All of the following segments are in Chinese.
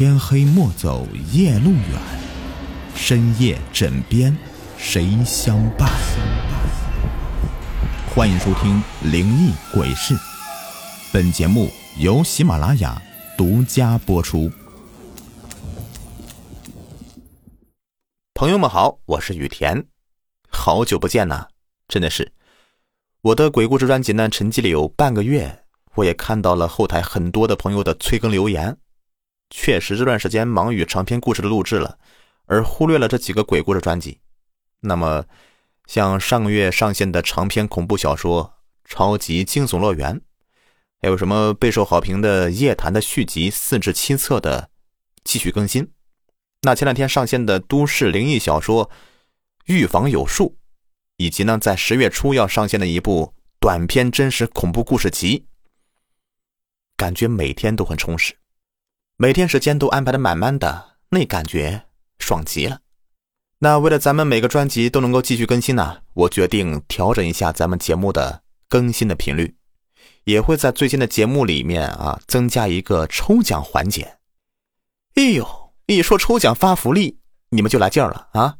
天黑莫走夜路远，深夜枕边谁相伴？欢迎收听《灵异鬼事》，本节目由喜马拉雅独家播出。朋友们好，我是雨田，好久不见呐，真的是。我的鬼故事专辑呢，沉寂了有半个月，我也看到了后台很多的朋友的催更留言。确实这段时间忙于长篇故事的录制了，而忽略了这几个鬼故事专辑。那么，像上个月上线的长篇恐怖小说《超级惊悚乐园》，还有什么备受好评的《夜谈》的续集四至七册的继续更新。那前两天上线的都市灵异小说《预防有术》，以及呢在十月初要上线的一部短篇真实恐怖故事集，感觉每天都很充实。每天时间都安排的满满的，那感觉爽极了。那为了咱们每个专辑都能够继续更新呢，我决定调整一下咱们节目的更新的频率，也会在最近的节目里面啊增加一个抽奖环节。哎呦，一说抽奖发福利，你们就来劲儿了啊！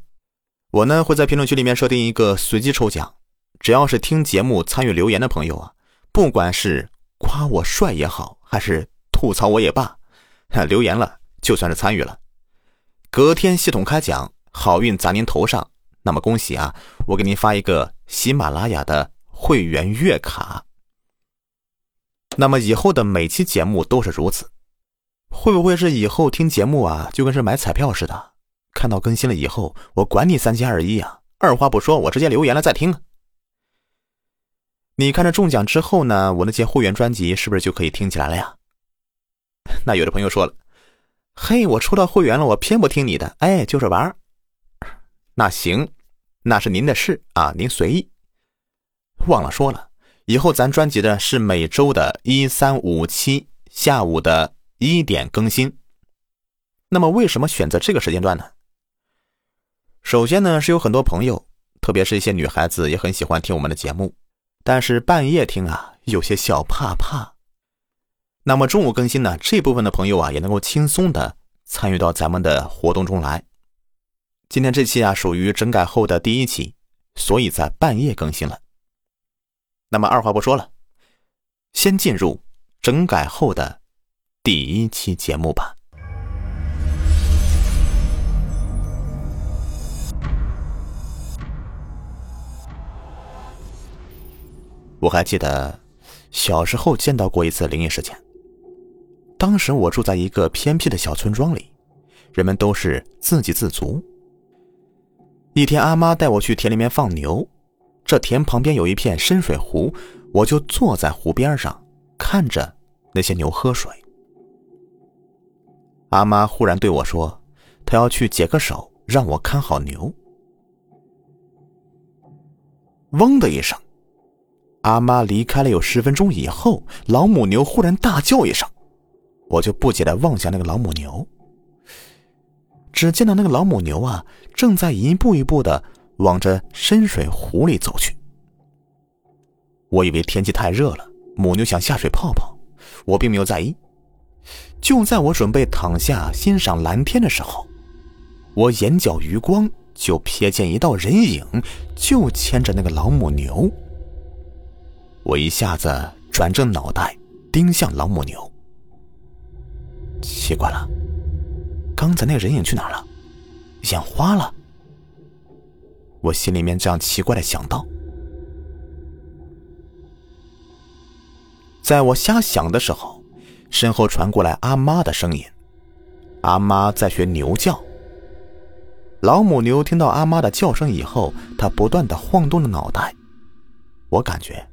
我呢会在评论区里面设定一个随机抽奖，只要是听节目参与留言的朋友啊，不管是夸我帅也好，还是吐槽我也罢。留言了就算是参与了，隔天系统开奖，好运砸您头上。那么恭喜啊，我给您发一个喜马拉雅的会员月卡。那么以后的每期节目都是如此，会不会是以后听节目啊，就跟是买彩票似的？看到更新了以后，我管你三七二十一啊，二话不说，我直接留言了再听。你看着中奖之后呢，我那些会员专辑是不是就可以听起来了呀？那有的朋友说了：“嘿，我抽到会员了，我偏不听你的，哎，就是玩那行，那是您的事啊，您随意。忘了说了，以后咱专辑的是每周的一三五七下午的一点更新。那么为什么选择这个时间段呢？首先呢，是有很多朋友，特别是一些女孩子也很喜欢听我们的节目，但是半夜听啊，有些小怕怕。那么中午更新呢？这部分的朋友啊，也能够轻松的参与到咱们的活动中来。今天这期啊，属于整改后的第一期，所以在半夜更新了。那么二话不说了，先进入整改后的第一期节目吧。我还记得小时候见到过一次灵异事件。当时我住在一个偏僻的小村庄里，人们都是自给自足。一天，阿妈带我去田里面放牛，这田旁边有一片深水湖，我就坐在湖边上，看着那些牛喝水。阿妈忽然对我说：“她要去解个手，让我看好牛。”嗡的一声，阿妈离开了有十分钟以后，老母牛忽然大叫一声。我就不解的望向那个老母牛，只见到那个老母牛啊，正在一步一步的往着深水湖里走去。我以为天气太热了，母牛想下水泡泡，我并没有在意。就在我准备躺下欣赏蓝天的时候，我眼角余光就瞥见一道人影，就牵着那个老母牛。我一下子转正脑袋，盯向老母牛。奇怪了，刚才那个人影去哪了？眼花了。我心里面这样奇怪的想到。在我瞎想的时候，身后传过来阿妈的声音。阿妈在学牛叫。老母牛听到阿妈的叫声以后，它不断的晃动着脑袋。我感觉，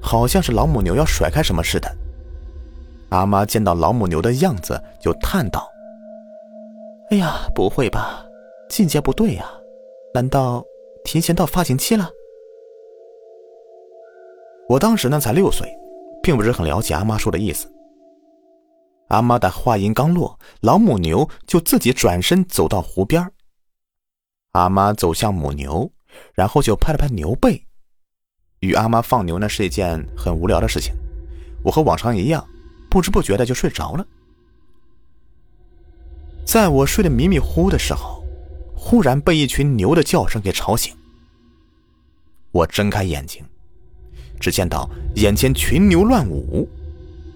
好像是老母牛要甩开什么似的。阿妈见到老母牛的样子，就叹道：“哎呀，不会吧，季节不对呀，难道提前到发情期了？”我当时呢才六岁，并不是很了解阿妈说的意思。阿妈的话音刚落，老母牛就自己转身走到湖边。阿妈走向母牛，然后就拍了拍牛背。与阿妈放牛呢是一件很无聊的事情，我和往常一样。不知不觉的就睡着了。在我睡得迷迷糊糊的时候，忽然被一群牛的叫声给吵醒。我睁开眼睛，只见到眼前群牛乱舞。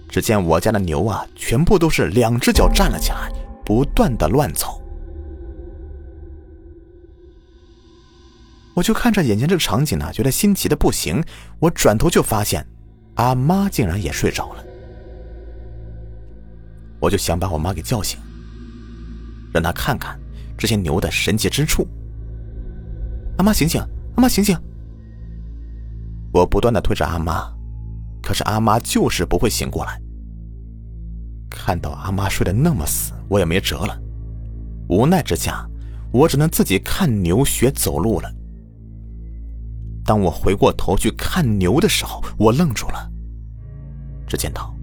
只见我家的牛啊，全部都是两只脚站了起来，不断的乱走。我就看着眼前这个场景呢，觉得新奇的不行。我转头就发现，阿妈竟然也睡着了。我就想把我妈给叫醒，让她看看这些牛的神奇之处。阿妈醒醒，阿妈醒醒！我不断的推着阿妈，可是阿妈就是不会醒过来。看到阿妈睡得那么死，我也没辙了。无奈之下，我只能自己看牛学走路了。当我回过头去看牛的时候，我愣住了。只见到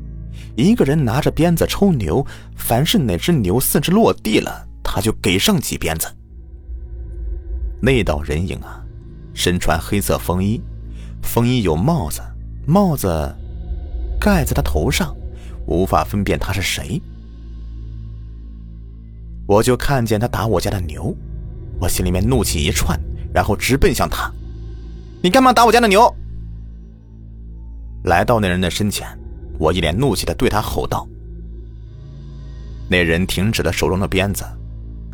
一个人拿着鞭子抽牛，凡是哪只牛四肢落地了，他就给上几鞭子。那道人影啊，身穿黑色风衣，风衣有帽子，帽子盖在他头上，无法分辨他是谁。我就看见他打我家的牛，我心里面怒气一窜，然后直奔向他。你干嘛打我家的牛？来到那人的身前，我一脸怒气的对他吼道。那人停止了手中的鞭子，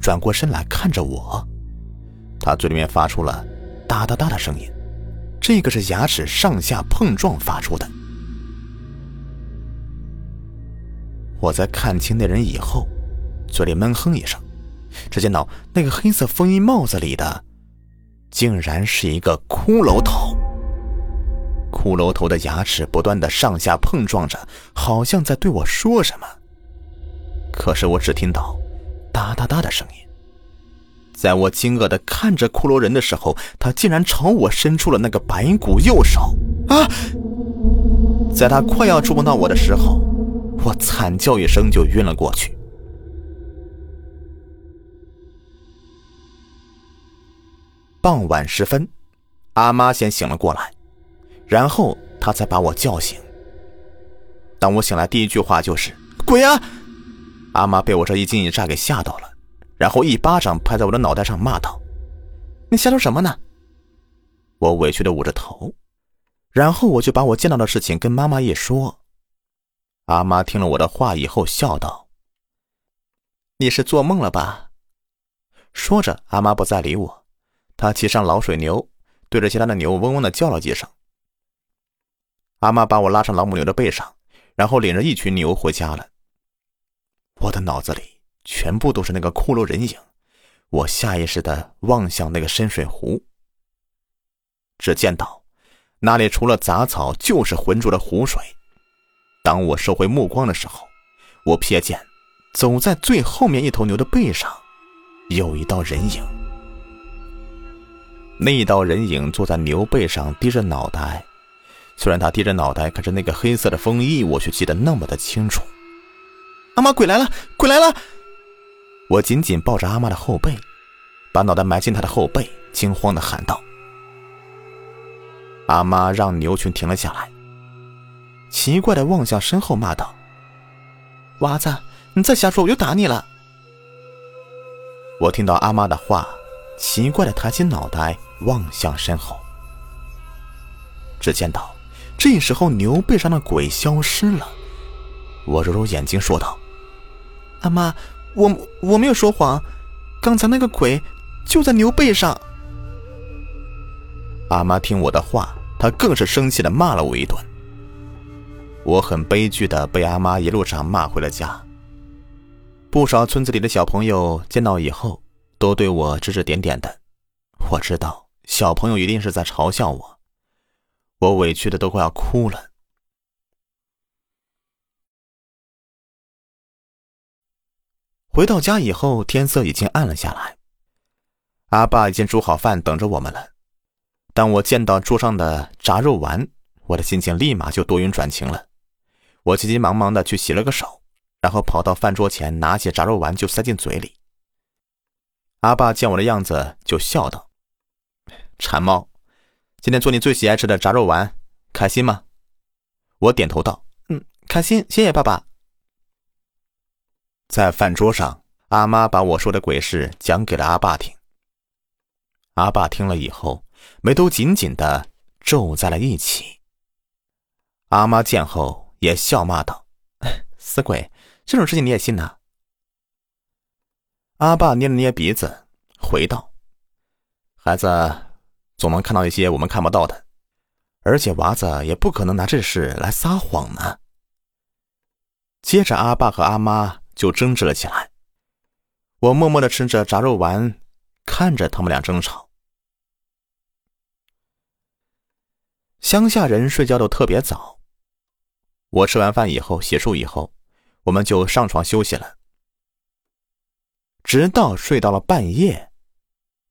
转过身来看着我，他嘴里面发出了哒哒哒的声音，这个是牙齿上下碰撞发出的。我在看清那人以后，嘴里闷哼一声，只见到那个黑色风衣帽子里的。竟然是一个骷髅头。骷髅头的牙齿不断的上下碰撞着，好像在对我说什么。可是我只听到哒哒哒的声音。在我惊愕的看着骷髅人的时候，他竟然朝我伸出了那个白骨右手。啊！在他快要触碰到我的时候，我惨叫一声就晕了过去。傍晚时分，阿妈先醒了过来，然后他才把我叫醒。当我醒来，第一句话就是“鬼啊！”阿妈被我这一惊一乍给吓到了，然后一巴掌拍在我的脑袋上，骂道：“你瞎说什么呢？”我委屈的捂着头，然后我就把我见到的事情跟妈妈一说。阿妈听了我的话以后，笑道：“你是做梦了吧？”说着，阿妈不再理我。她骑上老水牛，对着其他的牛嗡嗡的叫了几声。阿妈把我拉上老母牛的背上，然后领着一群牛回家了。我的脑子里全部都是那个骷髅人影，我下意识的望向那个深水湖。只见到那里除了杂草就是浑浊的湖水。当我收回目光的时候，我瞥见走在最后面一头牛的背上有一道人影。那一道人影坐在牛背上，低着脑袋。虽然他低着脑袋，可是那个黑色的风衣，我却记得那么的清楚。阿妈，鬼来了！鬼来了！我紧紧抱着阿妈的后背，把脑袋埋进她的后背，惊慌的喊道：“阿妈！”让牛群停了下来，奇怪的望向身后，骂道：“娃子，你再瞎说，我就打你了！”我听到阿妈的话，奇怪的抬起脑袋。望向身后，只见到这时候牛背上的鬼消失了。我揉揉眼睛说道：“阿妈，我我没有说谎，刚才那个鬼就在牛背上。”阿妈听我的话，她更是生气的骂了我一顿。我很悲剧的被阿妈一路上骂回了家。不少村子里的小朋友见到以后，都对我指指点点的。我知道。小朋友一定是在嘲笑我，我委屈的都快要哭了。回到家以后，天色已经暗了下来，阿爸已经煮好饭等着我们了。当我见到桌上的炸肉丸，我的心情立马就多云转晴了。我急急忙忙的去洗了个手，然后跑到饭桌前，拿起炸肉丸就塞进嘴里。阿爸见我的样子，就笑道。馋猫，今天做你最喜爱吃的炸肉丸，开心吗？我点头道：“嗯，开心，谢谢爸爸。”在饭桌上，阿妈把我说的鬼事讲给了阿爸听。阿爸听了以后，眉头紧紧的皱在了一起。阿妈见后也笑骂道：“死鬼，这种事情你也信呐？”阿爸捏了捏鼻子，回道：“孩子总能看到一些我们看不到的，而且娃子也不可能拿这事来撒谎呢。”接着，阿爸和阿妈就争执了起来。我默默的吃着炸肉丸，看着他们俩争吵。乡下人睡觉都特别早。我吃完饭以后，洗漱以后，我们就上床休息了。直到睡到了半夜，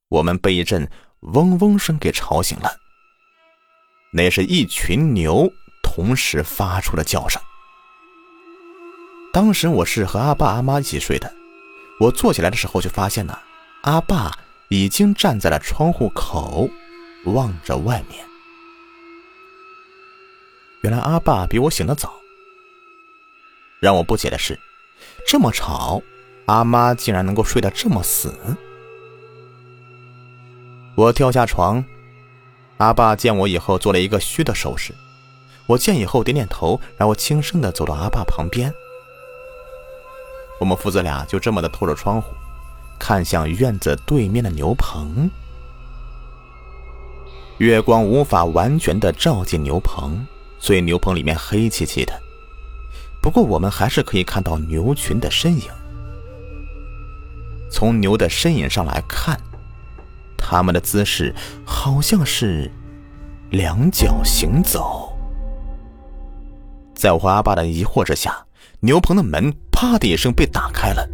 我们被一阵嗡嗡声给吵醒了。那是一群牛同时发出了叫声。当时我是和阿爸阿妈一起睡的，我坐起来的时候就发现呢，阿爸已经站在了窗户口，望着外面。原来阿爸比我醒得早。让我不解的是，这么吵，阿妈竟然能够睡得这么死。我跳下床，阿爸见我以后做了一个嘘的手势，我见以后点点头，然后轻声的走到阿爸旁边。我们父子俩就这么的透着窗户，看向院子对面的牛棚。月光无法完全的照进牛棚，所以牛棚里面黑漆漆的。不过我们还是可以看到牛群的身影。从牛的身影上来看，他们的姿势好像是两脚行走。在我和阿爸的疑惑之下。牛棚的门“啪”的一声被打开了，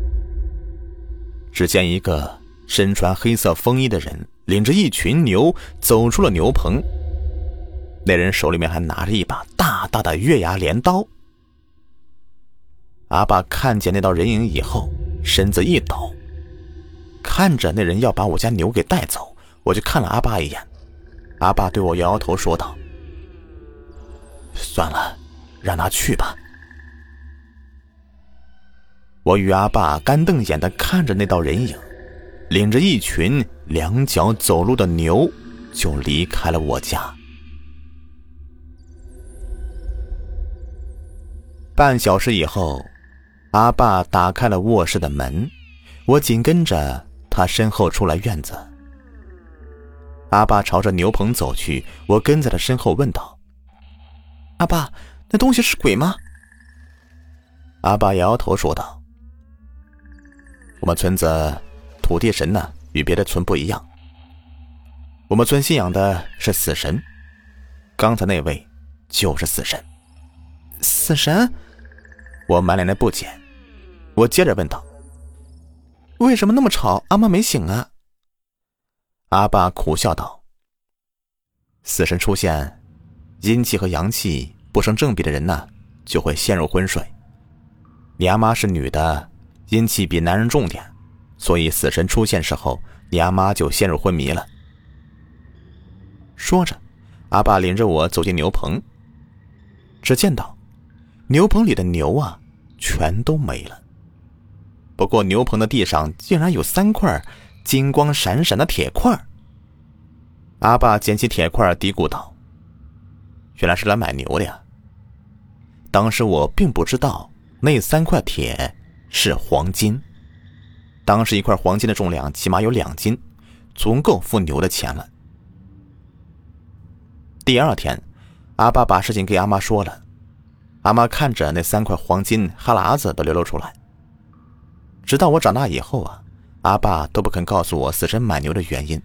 只见一个身穿黑色风衣的人领着一群牛走出了牛棚。那人手里面还拿着一把大大的月牙镰刀。阿爸看见那道人影以后，身子一抖，看着那人要把我家牛给带走，我就看了阿爸一眼。阿爸对我摇摇头说道：“算了，让他去吧。”我与阿爸干瞪眼的看着那道人影，领着一群两脚走路的牛，就离开了我家。半小时以后，阿爸打开了卧室的门，我紧跟着他身后出了院子。阿爸朝着牛棚走去，我跟在他身后问道：“阿爸，那东西是鬼吗？”阿爸摇摇头说道。我们村子土地神呢，与别的村不一样。我们村信仰的是死神，刚才那位就是死神。死神？我满脸的不解。我接着问道：“为什么那么吵？阿妈没醒啊？”阿爸苦笑道：“死神出现，阴气和阳气不成正比的人呢，就会陷入昏睡。你阿妈是女的。”阴气比男人重点，所以死神出现时候，你阿妈就陷入昏迷了。说着，阿爸领着我走进牛棚。只见到牛棚里的牛啊，全都没了。不过牛棚的地上竟然有三块金光闪闪的铁块。阿爸捡起铁块，嘀咕道：“原来是来买牛的呀。”当时我并不知道那三块铁。是黄金，当时一块黄金的重量起码有两斤，足够付牛的钱了。第二天，阿爸把事情给阿妈说了，阿妈看着那三块黄金，哈喇子都流了出来。直到我长大以后啊，阿爸都不肯告诉我死神买牛的原因。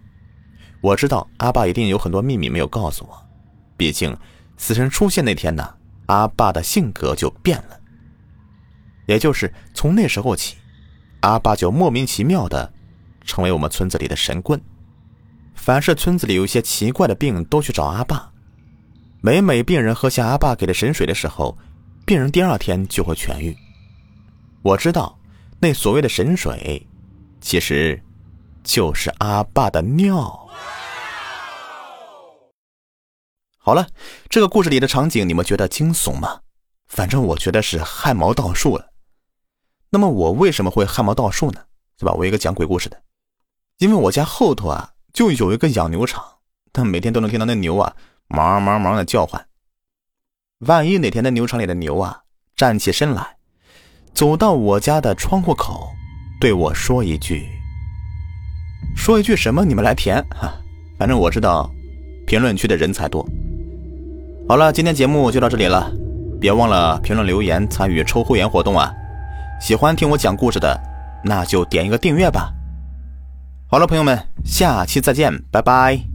我知道阿爸一定有很多秘密没有告诉我，毕竟死神出现那天呢，阿爸的性格就变了。也就是从那时候起，阿爸就莫名其妙的成为我们村子里的神棍。凡是村子里有一些奇怪的病，都去找阿爸。每每病人喝下阿爸给的神水的时候，病人第二天就会痊愈。我知道，那所谓的神水，其实就是阿爸的尿。好了，这个故事里的场景，你们觉得惊悚吗？反正我觉得是汗毛倒竖了。那么我为什么会汗毛倒竖呢？是吧？我一个讲鬼故事的，因为我家后头啊就有一个养牛场，但每天都能听到那牛啊忙忙忙的叫唤。万一哪天那牛场里的牛啊站起身来，走到我家的窗户口，对我说一句，说一句什么？你们来填哈，反正我知道，评论区的人才多。好了，今天节目就到这里了，别忘了评论留言参与抽会员活动啊！喜欢听我讲故事的，那就点一个订阅吧。好了，朋友们，下期再见，拜拜。